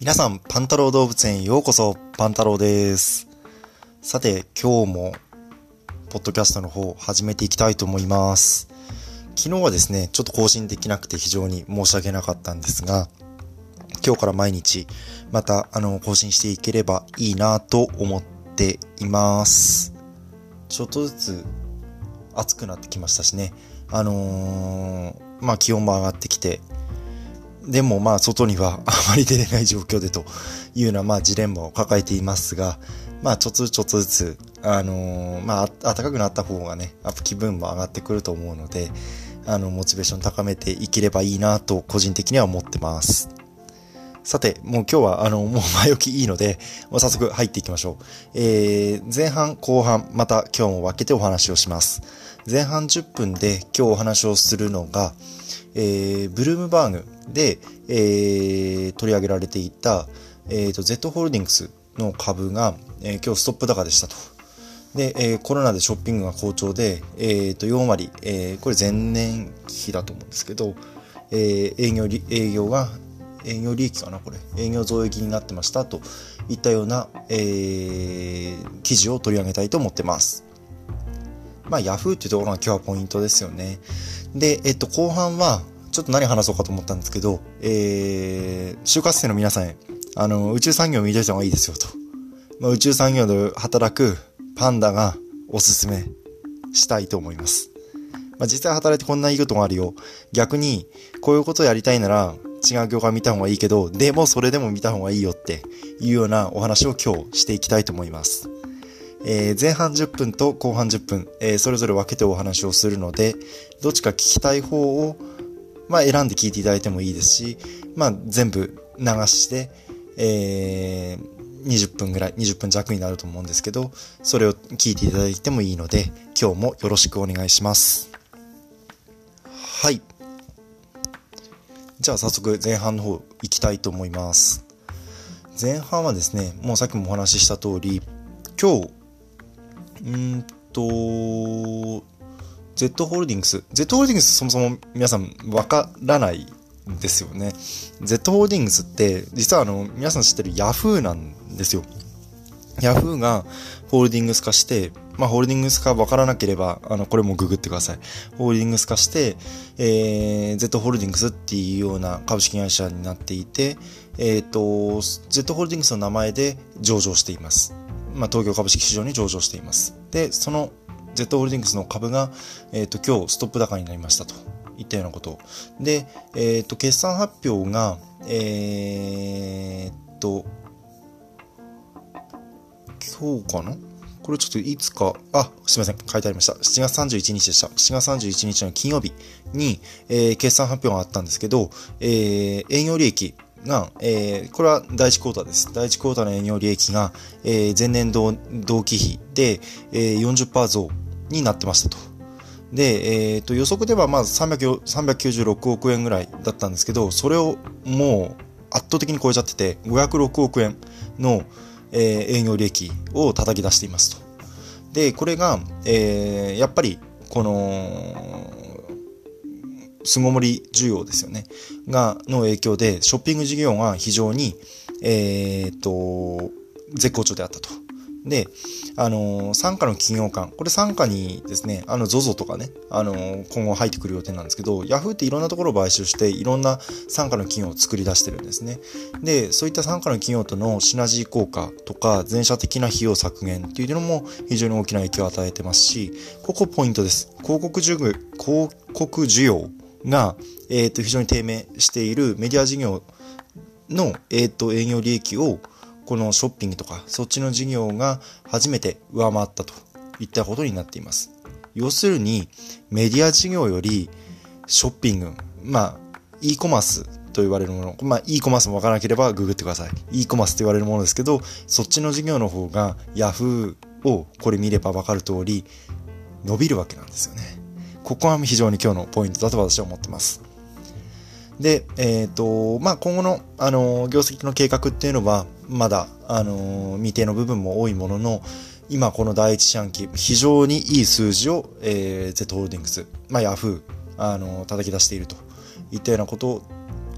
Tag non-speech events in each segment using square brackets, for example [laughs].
皆さん、パンタロー動物園へようこそ、パンタローです。さて、今日も、ポッドキャストの方、始めていきたいと思います。昨日はですね、ちょっと更新できなくて非常に申し訳なかったんですが、今日から毎日、また、あの、更新していければいいなと思っています。ちょっとずつ、暑くなってきましたしね、あのー、まあ気温も上がってきて、でもまあ外にはあまり出れない状況でというようなまあジレンマを抱えていますが、まあちょっとずつちょっとずつ、あのー、まあ暖かくなった方がね、気分も上がってくると思うので、あの、モチベーション高めていければいいなと個人的には思ってます。さて、もう今日はあの、もう前置きいいので、もう早速入っていきましょう。えー、前半、後半、また今日も分けてお話をします。前半10分で今日お話をするのが、えー、ブルームバーグで、えー、取り上げられていた、えーと、Z ホールディングスの株が、えー、今日ストップ高でしたと。で、えー、コロナでショッピングが好調で、えー、と4割、えー、これ前年比だと思うんですけど、えー、営業営業が営業利益かなこれ営業増益になってましたといったような、えー、記事を取り上げたいと思ってます。まあ、ヤフーっていうところが今日はポイントですよね。で、えっと、後半は、ちょっと何話そうかと思ったんですけど、えー、就活生の皆さんへ、あの、宇宙産業を見といた方がいいですよと。まあ、宇宙産業で働くパンダがおすすめしたいと思います。まあ、実際働いてこんないいことがあるよ。逆に、こういうことをやりたいなら、違う業界見た方がいいけど、でもそれでも見た方がいいよっていうようなお話を今日していきたいと思います。えー、前半10分と後半10分、えー、それぞれ分けてお話をするので、どっちか聞きたい方を、まあ、選んで聞いていただいてもいいですし、まあ、全部流して、えー、20分ぐらい、20分弱になると思うんですけど、それを聞いていただいてもいいので、今日もよろしくお願いします。はい。じゃあ早速前半の方行きたいと思います。前半はですね、もうさっきもお話しした通り、今日うんと、Z ホールディングス。Z ホールディングスそもそも皆さんわからないんですよね。Z ホールディングスって実はあの皆さん知ってる Yahoo なんですよ。Yahoo がホールディングス化して、まあ、ホールディングス化わからなければ、あの、これもググってください。ホールディングス化して、えー、Z ホールディングスっていうような株式会社になっていて、えっ、ー、と、Z ホールディングスの名前で上場しています。まあ、東京株式市場に上場しています。で、その Z ホールディングスの株が、えっ、ー、と、今日ストップ高になりましたといったようなこと。で、えっ、ー、と、決算発表が、えっと、今日かな？これちょっといつか、あ、すみません、書いてありました。7月31日でした。7月31日の金曜日に、えー、決算発表があったんですけど、えー、営業利益が、えー、これは第1クォーターです。第1クォーターの営業利益が、えー、前年同同期比で、えー、40%増になってましたと。で、え、ー、と、予測ではまず396億円ぐらいだったんですけど、それをもう圧倒的に超えちゃってて、506億円の、えー、営業利益を叩き出していますと。で、これが、えー、やっぱり、この、巣ごもり需要ですよね。が、の影響で、ショッピング事業が非常に、えー、っと、絶好調であったと。で、あの、傘下の企業間、これ傘下にですね、あの、ZOZO とかね、あの、今後入ってくる予定なんですけど、Yahoo っていろんなところを買収して、いろんな傘下の企業を作り出してるんですね。で、そういった傘下の企業とのシナジー効果とか、全社的な費用削減っていうのも非常に大きな影響を与えてますし、ここポイントです。広告需要、広告需要が、えっ、ー、と、非常に低迷しているメディア事業の、えっ、ー、と、営業利益を、このショッピングとか、そっちの事業が初めて上回ったといったことになっています。要するに、メディア事業より、ショッピング、まあ、e コマースと言われるもの、まあ、e コマースもわからなければググってください。e コマースと言われるものですけど、そっちの事業の方が Yahoo をこれ見ればわかる通り、伸びるわけなんですよね。ここは非常に今日のポイントだと私は思ってます。で、えっ、ー、と、まあ、今後の、あの、業績の計画っていうのは、まだ、あの、未定の部分も多いものの、今この第一四半期、非常にいい数字を、えー、Z ホールディングス、まあ、ヤフー、あの、叩き出しているといったようなこと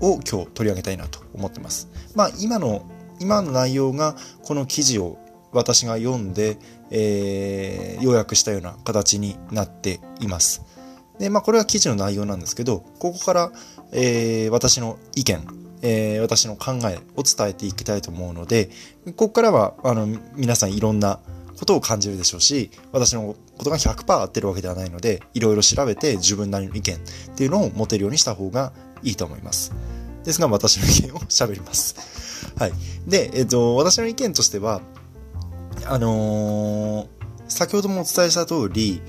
を今日取り上げたいなと思ってます。まあ今の、今の内容がこの記事を私が読んで、えー、要約したような形になっています。で、まあこれは記事の内容なんですけど、ここから、えー、私の意見、えー、私の考えを伝えていきたいと思うので、ここからは、あの、皆さんいろんなことを感じるでしょうし、私のことが100%合ってるわけではないので、いろいろ調べて自分なりの意見っていうのを持てるようにした方がいいと思います。ですが、私の意見を喋ります。[laughs] はい。で、えっ、と、私の意見としては、あのー、先ほどもお伝えした通り、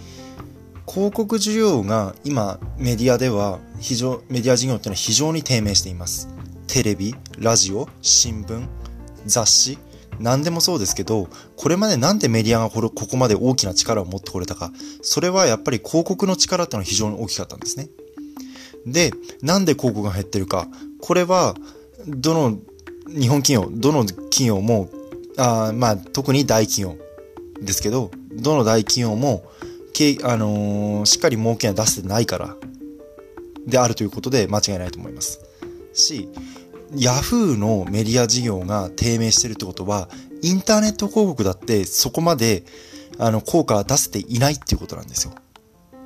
広告需要が今メディアでは非常、メディア事業っていうのは非常に低迷しています。テレビ、ラジオ、新聞、雑誌、何でもそうですけど、これまでなんでメディアがここまで大きな力を持ってこれたか、それはやっぱり広告の力っていうのは非常に大きかったんですね。で、なんで広告が減ってるか。これは、どの日本企業、どの企業も、あまあ、特に大企業ですけど、どの大企業も、けあのー、しっかり儲けが出せてないから、であるということで間違いないと思います。し、ヤフーのメディア事業が低迷してるってことは、インターネット広告だってそこまで、あの、効果は出せていないっていうことなんですよ。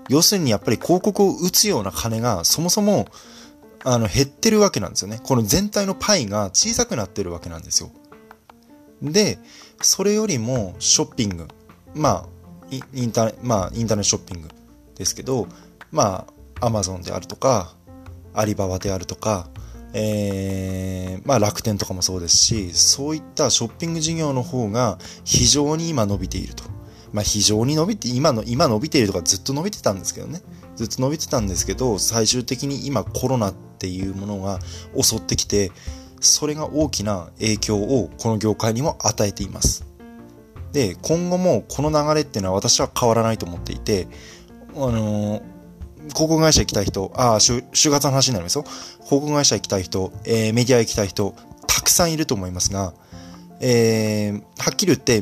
要するにやっぱり広告を打つような金がそもそも、あの、減ってるわけなんですよね。この全体のパイが小さくなってるわけなんですよ。で、それよりもショッピング、まあ、インターまあ、インターネットショッピングですけど、まあ、アマゾンであるとか、アリババであるとか、えー、まあ楽天とかもそうですし、そういったショッピング事業の方が非常に今伸びていると。まあ非常に伸びて、今の、今伸びているとかずっと伸びてたんですけどね。ずっと伸びてたんですけど、最終的に今コロナっていうものが襲ってきて、それが大きな影響をこの業界にも与えています。で、今後もこの流れっていうのは私は変わらないと思っていて、あのー広告会社行きたい人、ああ、就活の話になりますよ。広告会社行きたい人、えー、メディア行きたい人、たくさんいると思いますが、えー、はっきり言って、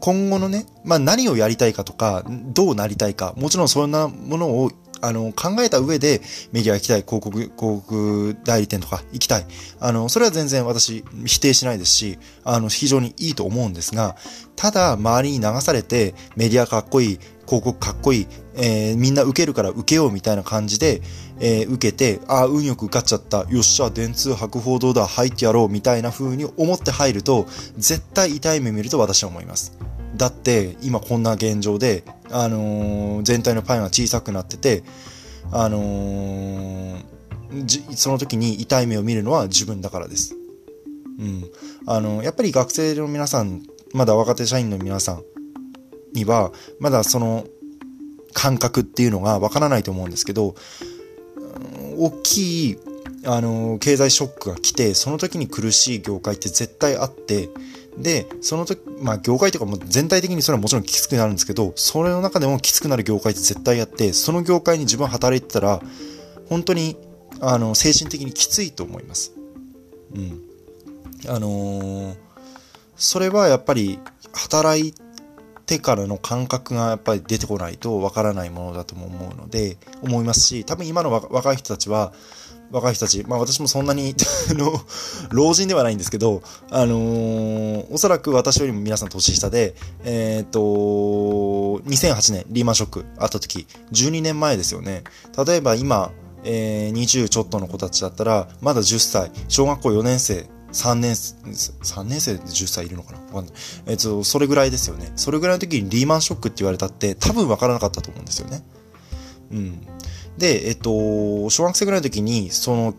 今後のね、まあ何をやりたいかとか、どうなりたいか、もちろんそんなものをあの、考えた上でメディア行きたい、広告、広告代理店とか行きたい。あの、それは全然私否定しないですし、あの、非常にいいと思うんですが、ただ周りに流されてメディアかっこいい、広告かっこいい、えー、みんな受けるから受けようみたいな感じで、えー、受けて、ああ、運よく受かっちゃった。よっしゃ、電通博報堂だ、入ってやろうみたいな風に思って入ると、絶対痛い目見ると私は思います。だって、今こんな現状で、あのー、全体のパイが小さくなってて、あのー、その時に痛い目を見るのは自分だからです。うん。あの、やっぱり学生の皆さん、まだ若手社員の皆さんには、まだその感覚っていうのがわからないと思うんですけど、大きい、あの、経済ショックが来て、その時に苦しい業界って絶対あって、で、その時、まあ業界とかも全体的にそれはもちろんきつくなるんですけど、それの中でもきつくなる業界って絶対あって、その業界に自分働いてたら、本当に、あの、精神的にきついと思います。うん。あのー、それはやっぱり、働いてからの感覚がやっぱり出てこないとわからないものだとも思うので、思いますし、多分今の若い人たちは、若い人たち、まあ私もそんなに、[laughs] 老人ではないんですけど、あのー、おそらく私よりも皆さん年下で、えっ、と、2008年リーマンショックあった時、12年前ですよね。例えば今、えー、20ちょっとの子たちだったら、まだ10歳、小学校4年生、3年、3年生で10歳いるのかな？わかんない。えっ、と、それぐらいですよね。それぐらいの時にリーマンショックって言われたって多分わからなかったと思うんですよね。うん。で、えっと、小学生ぐらいの時に、その、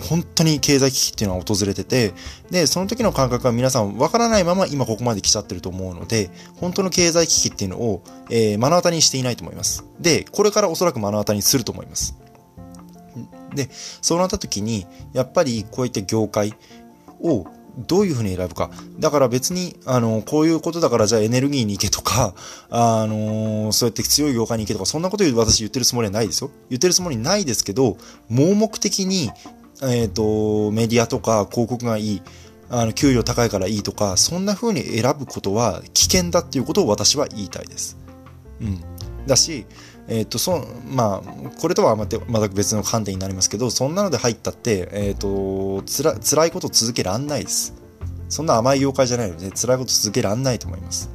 本当に経済危機っていうのは訪れてて、で、その時の感覚は皆さんわからないまま今ここまで来ちゃってると思うので、本当の経済危機っていうのを、えー、目の当たりにしていないと思います。で、これからおそらく目の当たりにすると思います。で、そうなった時に、やっぱりこういった業界をどういうふうに選ぶか。だから別に、あの、こういうことだからじゃあエネルギーに行けとか、[laughs] あの、そうやって強い業界に行けとか、そんなこと私言ってるつもりはないですよ。言ってるつもりないですけど、盲目的に、えっ、ー、と、メディアとか広告がいい、あの、給料高いからいいとか、そんな風に選ぶことは危険だっていうことを私は言いたいです。うん。だし、えっ、ー、と、そまあ、これとはまた全く別の観点になりますけど、そんなので入ったって、えっ、ー、と、つら、辛いこと続けらんないです。そんな甘い妖怪じゃないので、辛いこと続けらんないと思います。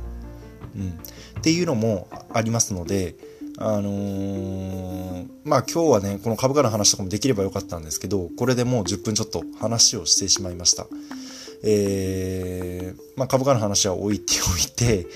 うん。っていうのもありますので、あのー、まあ今日はね、この株価の話とかもできればよかったんですけど、これでもう10分ちょっと話をしてしまいました。えー、まあ株価の話は置いておいて、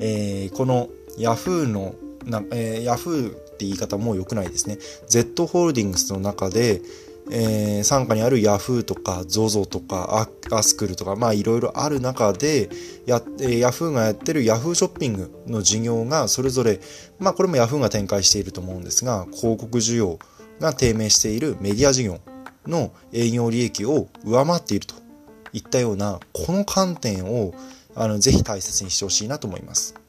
えー、この Yahoo のな、えー、Yahoo って言い方も良くないですね。Z ホールディングスの中で、えー、傘下にある Yahoo とか ZOZO とかアスクルとかまあいろいろある中でや、えー、Yahoo がやってる Yahoo ショッピングの事業がそれぞれまあこれも Yahoo が展開していると思うんですが広告需要が低迷しているメディア事業の営業利益を上回っているといったようなこの観点をあのぜひ大切にしてほしいなと思います。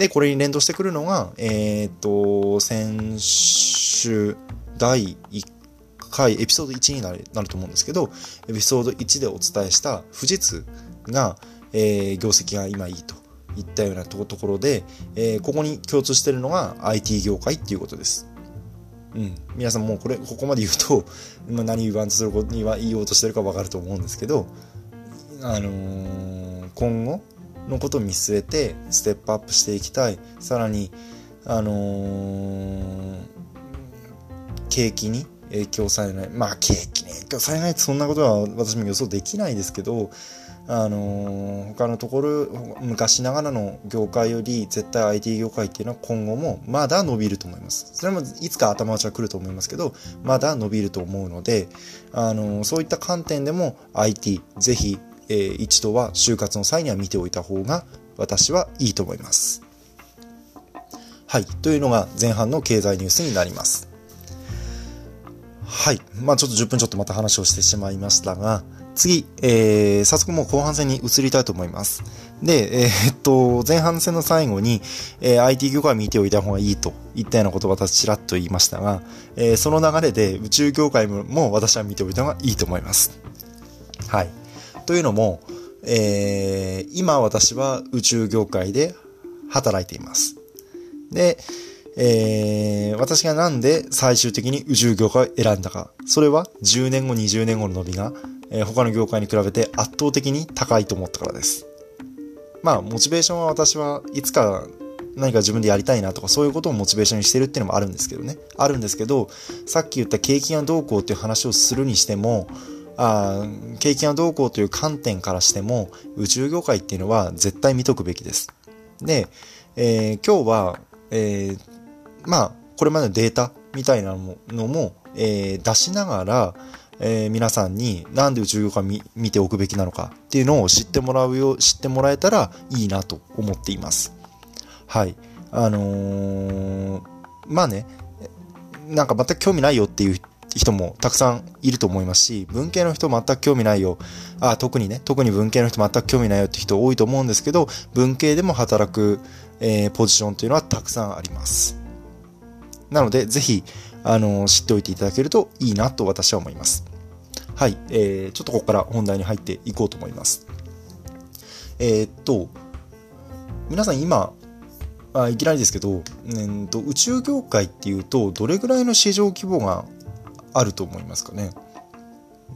で、これに連動してくるのが、えっ、と、先週第1回、エピソード1になるなると思うんですけど、エピソード1でお伝えした富士通が、えー、業績が今いいといったようなところで、えー、ここに共通してるのが IT 業界っていうことです。うん。皆さんもうこれ、ここまで言うと、[laughs] まあ、何言わんとすることには言おうとしてるかわかると思うんですけど、あのー、今後のことを見据えてステップアップしていきたい。さらに、あのー、景気に影響されない。まあ、景気に影響されないってそんなことは私も予想できないですけど、あのー、他のところ、昔ながらの業界より絶対 IT 業界っていうのは今後もまだ伸びると思います。それもいつか頭打ちは来ると思いますけど、まだ伸びると思うので、あのー、そういった観点でも IT、ぜひ、えー、一度は就活の際には見ておいた方が私はいいと思います。はい。というのが前半の経済ニュースになります。はい。まあちょっと10分ちょっとまた話をしてしまいましたが、次、えー、早速もう後半戦に移りたいと思います。で、えー、っと、前半戦の最後に、えー、IT 業界見ておいた方がいいといったようなことを私ちらっと言いましたが、えー、その流れで宇宙業界も私は見ておいた方がいいと思います。はい。というのも、えー、今私は宇宙業界で働いています。で、えー、私がなんで最終的に宇宙業界を選んだか。それは10年後、20年後の伸びが、えー、他の業界に比べて圧倒的に高いと思ったからです。まあ、モチベーションは私はいつか何か自分でやりたいなとかそういうことをモチベーションにしてるっていうのもあるんですけどね。あるんですけど、さっき言った景気がどうこうっていう話をするにしても、あ景気がどうこうという観点からしても宇宙業界っていうのは絶対見とくべきです。で、えー、今日は、えー、まあ、これまでのデータみたいなのも、えー、出しながら、えー、皆さんになんで宇宙業界見見ておくべきなのかっていうのを知ってもらうよ、知ってもらえたらいいなと思っています。はい。あのー、まあね、なんか全く興味ないよっていう人もたくさんいると思いますし、文系の人全く興味ないよ。あ、特にね、特に文系の人全く興味ないよって人多いと思うんですけど、文系でも働く、えー、ポジションというのはたくさんあります。なので、ぜひ、あの、知っておいていただけるといいなと私は思います。はい。えー、ちょっとここから本題に入っていこうと思います。えー、っと、皆さん今、あいきなりですけど、えと、宇宙業界っていうと、どれぐらいの市場規模があると思いますかね。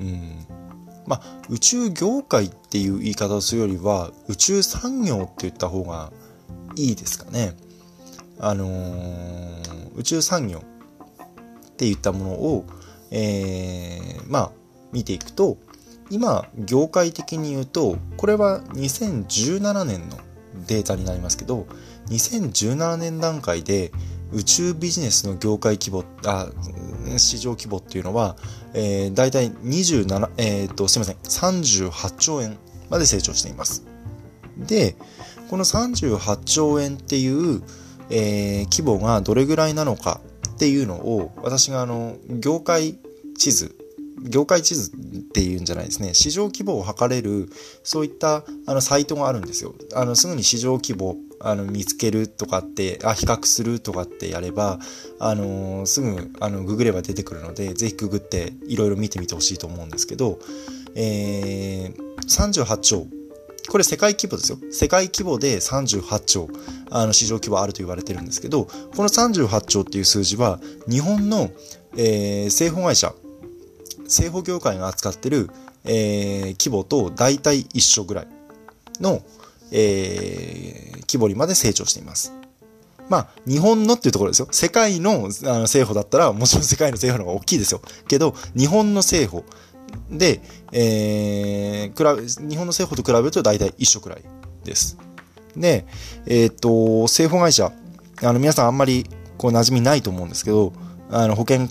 うん。まあ、宇宙業界っていう言い方をするよりは、宇宙産業って言った方がいいですかね。あのー、宇宙産業っていったものを、えー、まあ、見ていくと、今、業界的に言うと、これは2017年のデータになりますけど、2017年段階で宇宙ビジネスの業界規模、あ、市場規模っていうのは、えー、大体27、えっ、ー、と、すいません、38兆円まで成長しています。で、この38兆円っていう、えー、規模がどれぐらいなのかっていうのを、私があの、業界地図、業界地図っていうんじゃないですね。市場規模を測れる、そういったあのサイトがあるんですよ。あの、すぐに市場規模、あの、見つけるとかって、あ、比較するとかってやれば、あのー、すぐ、あの、ググれば出てくるので、ぜひググっていろいろ見てみてほしいと思うんですけど、えー、38兆これ世界規模ですよ。世界規模で38兆、あの市場規模あると言われてるんですけど、この38兆っていう数字は、日本の、えー、製法会社、製法業界が扱ってる、えー、規模と大体一緒ぐらいの、えー、規模にまで成長しています。まあ、日本のっていうところですよ。世界のあの政府だったら、もちろん世界の政府の方が大きいですよ。けど、日本の政府で、えー、比べ、日本の政府と比べると大体一緒くらいです。で、えっ、と、政府会社、あの、皆さんあんまり、こう、馴染みないと思うんですけど、あの、保険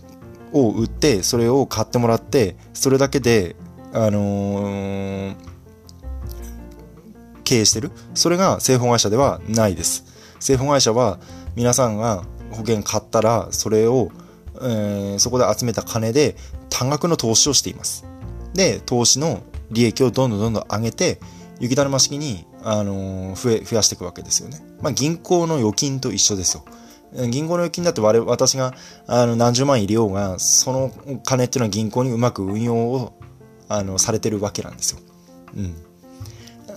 を売って、それを買ってもらって、それだけで、あのー、経営してる？それが製本会社ではないです。製本会社は皆さんが保険買ったらそれを、えー、そこで集めた金で多額の投資をしています。で、投資の利益をどんどんどんどん上げて、雪だるま式に、あのー、増え、増やしていくわけですよね。まあ、銀行の預金と一緒ですよ。銀行の預金だって我私があの何十万入れようが、その金っていうのは銀行にうまく運用をあのされてるわけなんですよ。うん。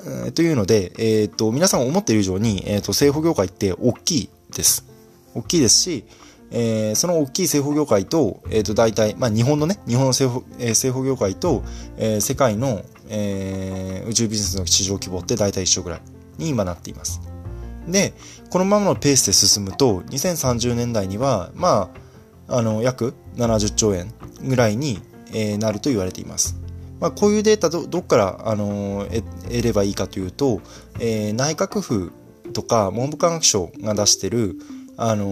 えー、というので、えっ、と、皆さん思っている以上に、えっ、と、政府業界って大きいです。大きいですし、えー、その大きい政府業界と、えっ、と、大体、まあ、日本のね、日本の政府、えー、政府業界と、えー、世界の、えー、宇宙ビジネスの市場規模って大体一緒ぐらいに今なっています。で、このままのペースで進むと、2030年代には、まあ、あの、約70兆円ぐらいに、えー、なると言われています。まあ、こういうデータどどっから、あのー、得ればいいかというと、えー、内閣府とか文部科学省が出してる、あの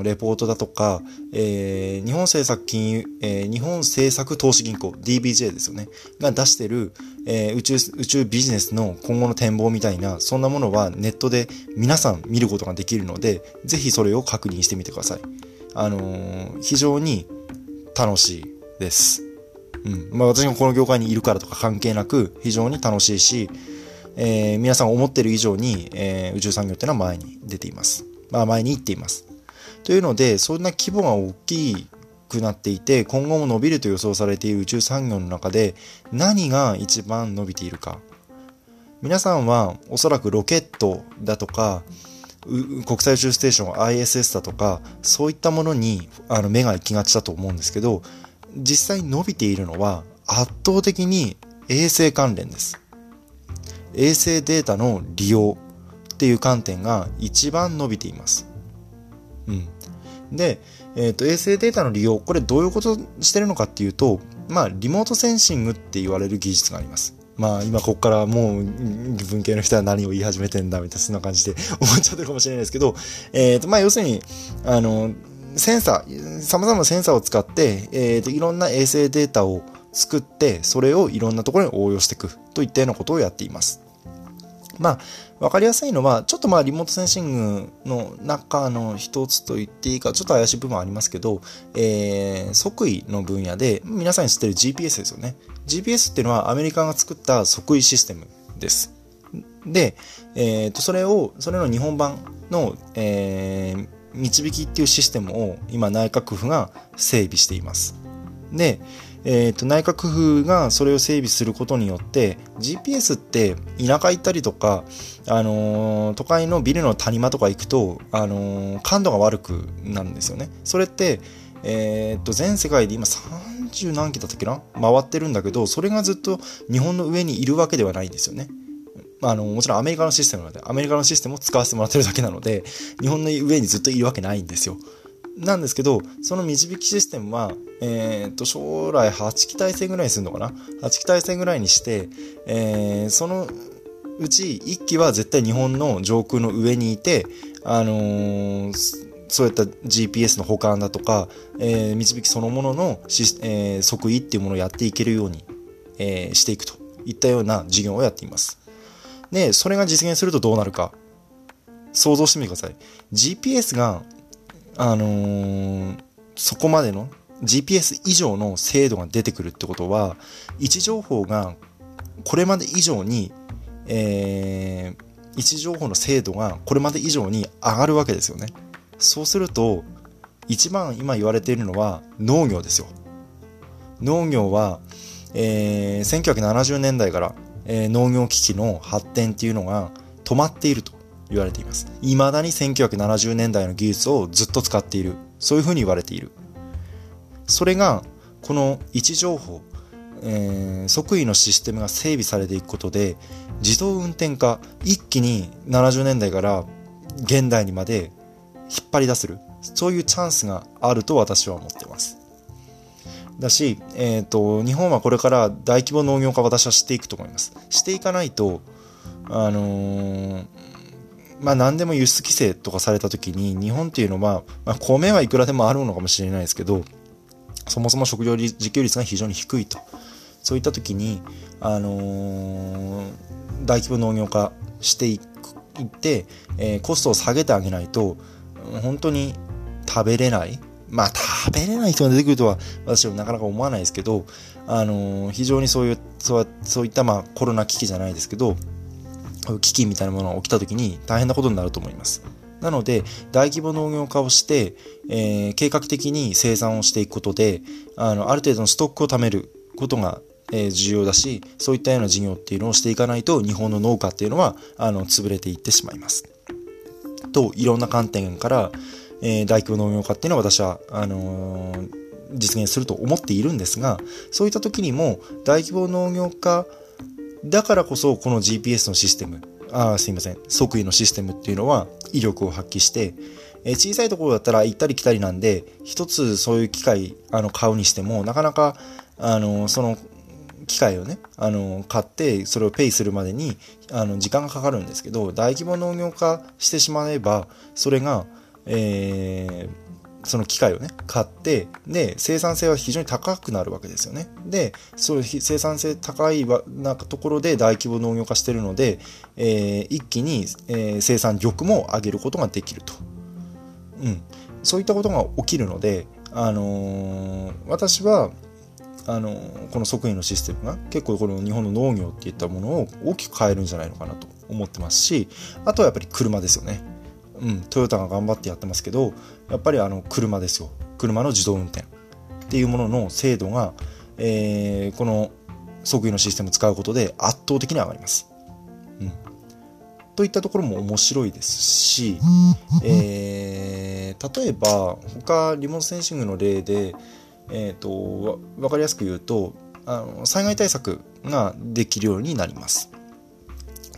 ー、レポートだとか、えー、日本政策金融、えー、日本政策投資銀行 DBJ ですよねが出してる、えー、宇宙宇宙ビジネスの今後の展望みたいなそんなものはネットで皆さん見ることができるのでぜひそれを確認してみてください。あのー、非常に楽しいです。うん。まあ私がこの業界にいるからとか関係なく非常に楽しいし、えー、皆さん思ってる以上に、えー、宇宙産業っていうのは前に出ています。まあ前に行っています。というので、そんな規模が大きくなっていて、今後も伸びると予想されている宇宙産業の中で何が一番伸びているか。皆さんはおそらくロケットだとか、国際宇宙ステーション ISS だとか、そういったものにあの目が行きがちだと思うんですけど、実際伸びているのは圧倒的に衛星関連です。衛星データの利用っていう観点が一番伸びています。うん。で、えっ、ー、と、衛星データの利用、これどういうことしてるのかっていうと、まあ、リモートセンシングって言われる技術があります。まあ、今ここからもう文系の人は何を言い始めてんだみたいな、そんな感じで思っちゃってるかもしれないですけど、えっ、ー、と、まあ、要するに、あの、センサー、様々なセンサーを使って、えーと、いろんな衛星データを作って、それをいろんなところに応用していくといったようなことをやっています。まあ、わかりやすいのは、ちょっとまあ、リモートセンシングの中の一つと言っていいか、ちょっと怪しい部分はありますけど、えー、即位の分野で、皆さんに知ってる GPS ですよね。GPS っていうのはアメリカが作った即位システムです。で、えー、と、それを、それの日本版の、えー、導きっていうシステムを今内閣府が整備しています。で、えー、と内閣府がそれを整備することによって GPS って田舎行ったりとか、あのー、都会のビルの谷間とか行くと、あのー、感度が悪くなるんですよね。それって、えー、と全世界で今30何機だったっけな？回ってるんだけどそれがずっと日本の上にいるわけではないんですよね。まああの、もちろんアメリカのシステムなので、アメリカのシステムを使わせてもらってるだけなので、日本の上にずっといるわけないんですよ。なんですけど、その導きシステムは、えっ、と、将来8機体制ぐらいにするのかな ?8 機体制ぐらいにして、えー、そのうち1機は絶対日本の上空の上にいて、あのー、そういった GPS の保管だとか、えー、導きそのもののえー、即位っていうものをやっていけるように、えー、していくといったような事業をやっています。で、それが実現するとどうなるか。想像してみてください。GPS が、あのー、そこまでの GPS 以上の精度が出てくるってことは、位置情報がこれまで以上に、えー、位置情報の精度がこれまで以上に上がるわけですよね。そうすると、一番今言われているのは農業ですよ。農業は、えー、1970年代からえー、農業機器の発展っていうのが止まっていると言われています。未だに1970年代の技術をずっと使っている。そういうふうに言われている。それが、この位置情報、えー、即位のシステムが整備されていくことで、自動運転化、一気に70年代から現代にまで引っ張り出せる。そういうチャンスがあると私は思ってます。だし、えっ、ー、と、日本はこれから大規模農業化私はしていくと思います。していかないと、あのー、まあ何でも輸出規制とかされた時に日本っていうのは、まあ、米はいくらでもあるのかもしれないですけどそもそも食料自給率が非常に低いとそういった時に、あのー、大規模農業化していって、えー、コストを下げてあげないと本当に食べれないまあ食べれない人が出てくるとは私はなかなか思わないですけど、あのー、非常にそういうそうそういったまあコロナ危機じゃないですけど危機みたいなものが起きた時に大変なことになると思います。なので、大規模農業化をして、えー、計画的に生産をしていくことで、あの、ある程度のストックを貯めることが、えー、重要だし、そういったような事業っていうのをしていかないと、日本の農家っていうのは、あの、潰れていってしまいます。と、いろんな観点から、えー、大規模農業化っていうのは私は、あのー、実現すると思っているんですが、そういった時にも、大規模農業化だからこそ、この GPS のシステム、あすいません、即位のシステムっていうのは威力を発揮して、えー、小さいところだったら行ったり来たりなんで、一つそういう機械、あの、買うにしても、なかなか、あの、その、機械をね、あの、買って、それをペイするまでに、あの、時間がかかるんですけど、大規模農業化してしまえば、それが、えー、その機械をね、買って、で、生産性は非常に高くなるわけですよね。で、そういう生産性高いなんかところで大規模農業化してるので、えー、一気に、えー、生産力も上げることができると。うん。そういったことが起きるので、あのー、私は、あのこの即位のシステムが結構この日本の農業っていったものを大きく変えるんじゃないのかなと思ってますしあとはやっぱり車ですよねうん、トヨタが頑張ってやってますけどやっぱりあの車ですよ車の自動運転っていうものの精度が、えー、この即位のシステムを使うことで圧倒的に上がります。うん、といったところも面白いですし、えー、例えば他リモートセンシングの例で、えーと、分かりやすく言うとあの災害対策ができるようになります。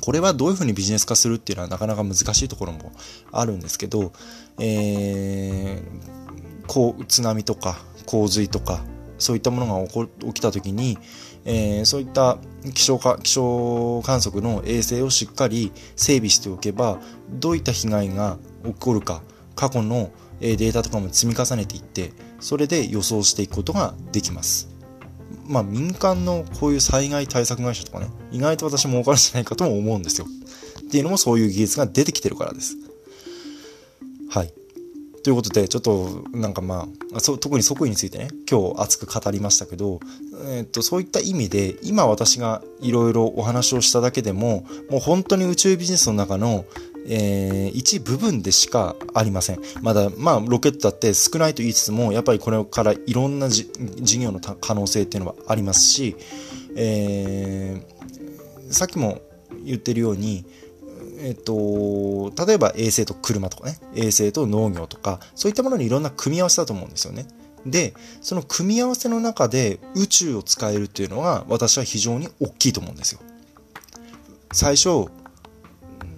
これはどういうふうにビジネス化するっていうのはなかなか難しいところもあるんですけど、えー、こう津波とか洪水とかそういったものが起こ起きた時に、えー、そういった気象か気象観測の衛星をしっかり整備しておけばどういった被害が起こるか過去のデータとかも積み重ねていってそれで予想していくことができます。まあ民間のこういう災害対策会社とかね、意外と私も儲かるんじゃないかとも思うんですよ。っていうのもそういう技術が出てきてるからです。はい。ということで、ちょっと、なんかまあ、そ特に即位についてね、今日熱く語りましたけど、えー、っと、そういった意味で、今私がいろいろお話をしただけでも、もう本当に宇宙ビジネスの中のえー、一部分でしかありません。まだ、まあ、ロケットだって少ないと言いつつも、やっぱりこれからいろんな事業の可能性っていうのはありますし、えー、さっきも言ってるように、えっと、例えば衛星と車とかね、衛星と農業とか、そういったものにいろんな組み合わせだと思うんですよね。で、その組み合わせの中で宇宙を使えるっていうのは、私は非常に大きいと思うんですよ。最初、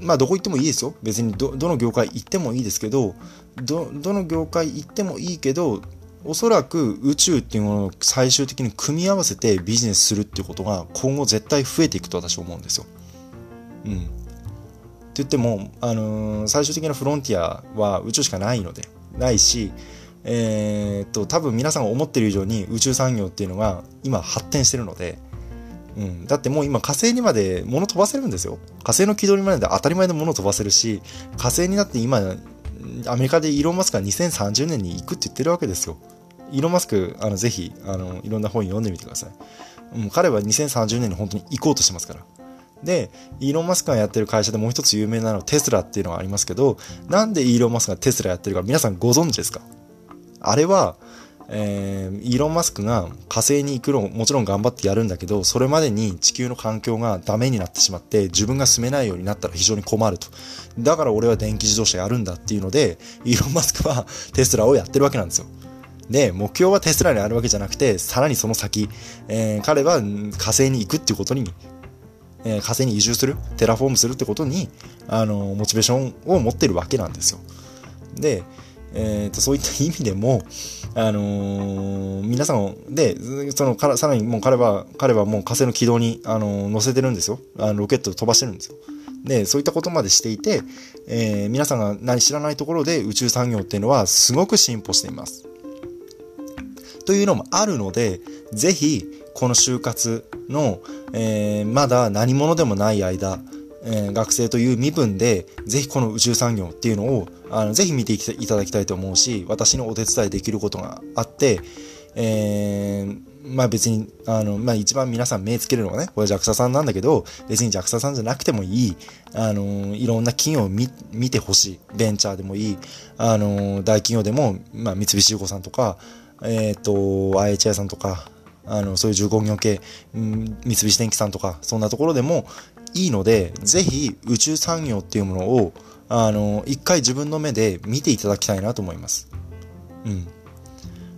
まあどこ行ってもいいですよ。別にどの業界行ってもいいですけど、ど、の業界行ってもいいけど、おそらく宇宙っていうものを最終的に組み合わせてビジネスするっていうことが今後絶対増えていくと私は思うんですよ。うん。って言っても、あのー、最終的なフロンティアは宇宙しかないので、ないし、えー、っと、多分皆さんが思ってる以上に宇宙産業っていうのが今発展してるので、うん、だってもう今火星にまで物飛ばせるんですよ。火星の軌道にまで当たり前で物飛ばせるし、火星になって今、アメリカでイーロン・マスクが2030年に行くって言ってるわけですよ。イーロン・マスク、あのぜひあのいろんな本読んでみてください。うん、彼は2030年に本当に行こうとしてますから。で、イーロン・マスクがやってる会社でもう一つ有名なのはテスラっていうのがありますけど、なんでイーロン・マスクがテスラやってるか皆さんご存知ですか？あれは、えー、イーロン・マスクが火星に行くのもちろん頑張ってやるんだけど、それまでに地球の環境がダメになってしまって、自分が住めないようになったら非常に困ると。だから俺は電気自動車やるんだっていうので、イーロン・マスクはテスラをやってるわけなんですよ。で、目標はテスラにあるわけじゃなくて、さらにその先、えー、彼は火星に行くっていうことに、えー、火星に移住する、テラフォームするってことに、あの、モチベーションを持ってるわけなんですよ。で、えーと、そういった意味でも、あのー、皆さんで、そのからさらにもう彼は、彼はもう火星の軌道に、あのー、乗せてるんですよ。あのロケットを飛ばしてるんですよ。で、そういったことまでしていて、えー、皆さんが何知らないところで宇宙産業っていうのはすごく進歩しています。というのもあるので、ぜひ、この就活の、えー、まだ何者でもない間、えー、学生という身分で、ぜひこの宇宙産業っていうのを、あの、ぜひ見ていただきたいと思うし、私のお手伝いできることがあって、えー、まあ別に、あの、まあ一番皆さん目つけるのはね、これ JAXA さんなんだけど、別に JAXA さんじゃなくてもいい、あの、いろんな企業を見見てほしい。ベンチャーでもいい、あの、大企業でも、まあ三菱重工さんとか、えっ、ー、と、IHI さんとか、あの、そういう重工業系、うん三菱電機さんとか、そんなところでも、いいので、ぜひ宇宙産業っていうものを、あの、一回自分の目で見ていただきたいなと思います。うん。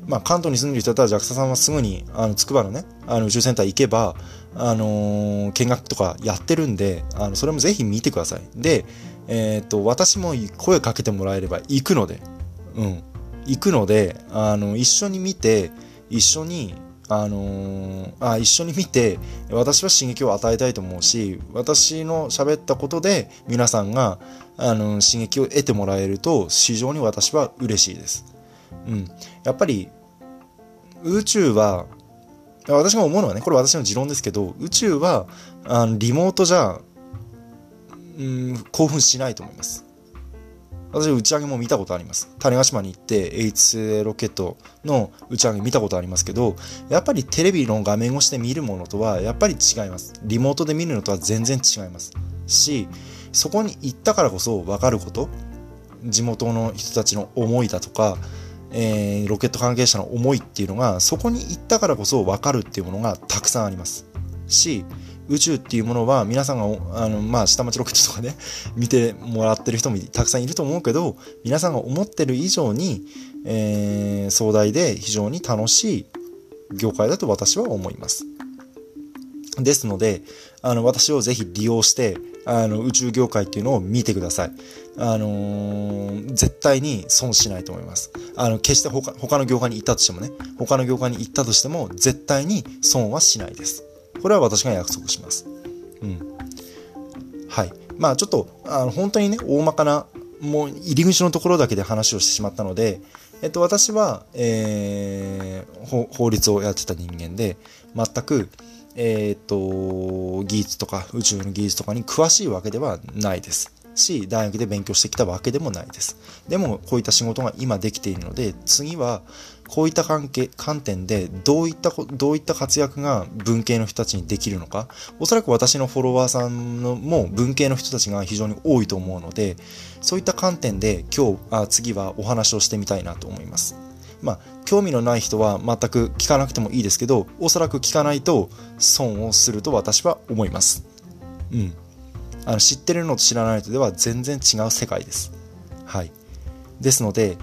まあ、関東に住んでる人だったら JAXA さんはすぐに、あの、筑波のね、あの、宇宙センター行けば、あのー、見学とかやってるんで、あの、それもぜひ見てください。で、えー、っと、私も声かけてもらえれば行くので、うん。行くので、あの、一緒に見て、一緒に、あのー、あ一緒に見て私は刺激を与えたいと思うし私の喋ったことで皆さんが、あの、刺激を得てもらえると非常に私は嬉しいです。うん、やっぱり宇宙は私が思うのはねこれ私の持論ですけど宇宙はあのリモートじゃ、うん、興奮しないと思います。私打ち上げも見たことあります。種子島に行って H2 ロケットの打ち上げ見たことありますけど、やっぱりテレビの画面越しで見るものとはやっぱり違います。リモートで見るのとは全然違います。し、そこに行ったからこそ分かること、地元の人たちの思いだとか、えー、ロケット関係者の思いっていうのが、そこに行ったからこそ分かるっていうものがたくさんあります。し、宇宙っていうものは皆さんがあの、まあ、下町ロケットとかね [laughs] 見てもらってる人もたくさんいると思うけど皆さんが思ってる以上に、えー、壮大で非常に楽しい業界だと私は思います。ですので、あの、私をぜひ利用して、あの、宇宙業界っていうのを見てください。あのー、絶対に損しないと思います。あの、決して他他の業界に行ったとしてもね、他の業界に行ったとしても、絶対に損はしないです。これは私が約束します。うん。はい。まあちょっと、あの本当にね、大まかな、もう入り口のところだけで話をしてしまったので、えっと、私は、えー、法律をやってた人間で、全く、えー、っと、技術とか宇宙の技術とかに詳しいわけではないです。し、大学で勉強してきたわけでもないです。でも、こういった仕事が今できているので、次は、こういった関係、観点で、どういった、どういった活躍が文系の人たちにできるのか、おそらく私のフォロワーさんのも文系の人たちが非常に多いと思うので、そういった観点で今日、あ次はお話をしてみたいなと思います。まあ、興味のない人は全く聞かなくてもいいですけど、おそらく聞かないと損をすると私は思います。うん。あの知ってるのと知らないのとでは全然違う世界です。はい。ですので、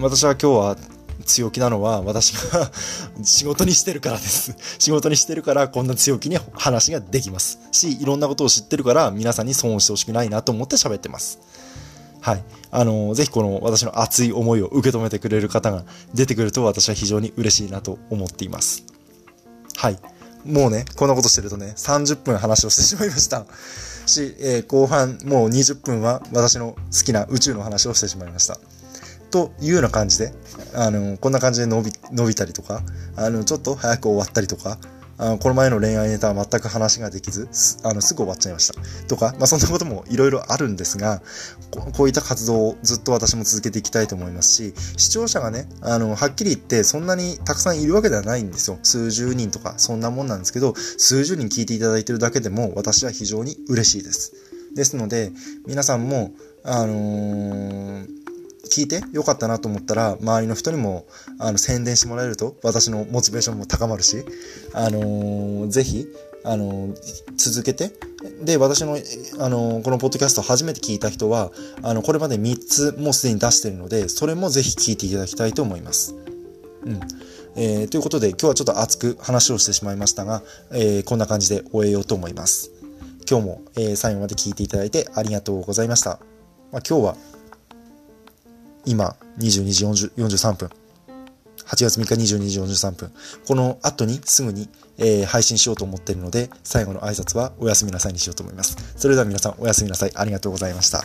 私は今日は強気なのは私が [laughs] 仕事にしてるからです。仕事にしてるからこんな強気に話ができます。し、いろんなことを知ってるから皆さんに損をしてほしくないなと思って喋ってます。はい。あの、ぜひこの私の熱い思いを受け止めてくれる方が出てくると私は非常に嬉しいなと思っています。はい。もうね、こんなことしてるとね、30分話をしてしまいました。し、えー、後半もう20分は私の好きな宇宙の話をしてしまいました。というような感じで、あの、こんな感じで伸び、伸びたりとか、あの、ちょっと早く終わったりとか、あのこの前の恋愛ネタは全く話ができず、あの、すぐ終わっちゃいました。とか、まあ、そんなこともいろいろあるんですがこ、こういった活動をずっと私も続けていきたいと思いますし、視聴者がね、あの、はっきり言ってそんなにたくさんいるわけではないんですよ。数十人とか、そんなもんなんですけど、数十人聞いていただいてるだけでも私は非常に嬉しいです。ですので、皆さんも、あのー聞いてよかったなと思ったら、周りの人にも、あの、宣伝してもらえると、私のモチベーションも高まるし、あのー、ぜひ、あのー、続けて、で、私の、あのー、このポッドキャスト初めて聞いた人は、あの、これまで3つもうすでに出してるので、それもぜひ聞いていただきたいと思います。うん。えー、ということで、今日はちょっと熱く話をしてしまいましたが、えー、こんな感じで終えようと思います。今日も、えー、最後まで聞いていただいてありがとうございました。まあ、今日は今22時43分。8月3日22時43分。この後にすぐに、えー、配信しようと思っているので、最後の挨拶はおやすみなさいにしようと思います。それでは皆さんおやすみなさい。ありがとうございました。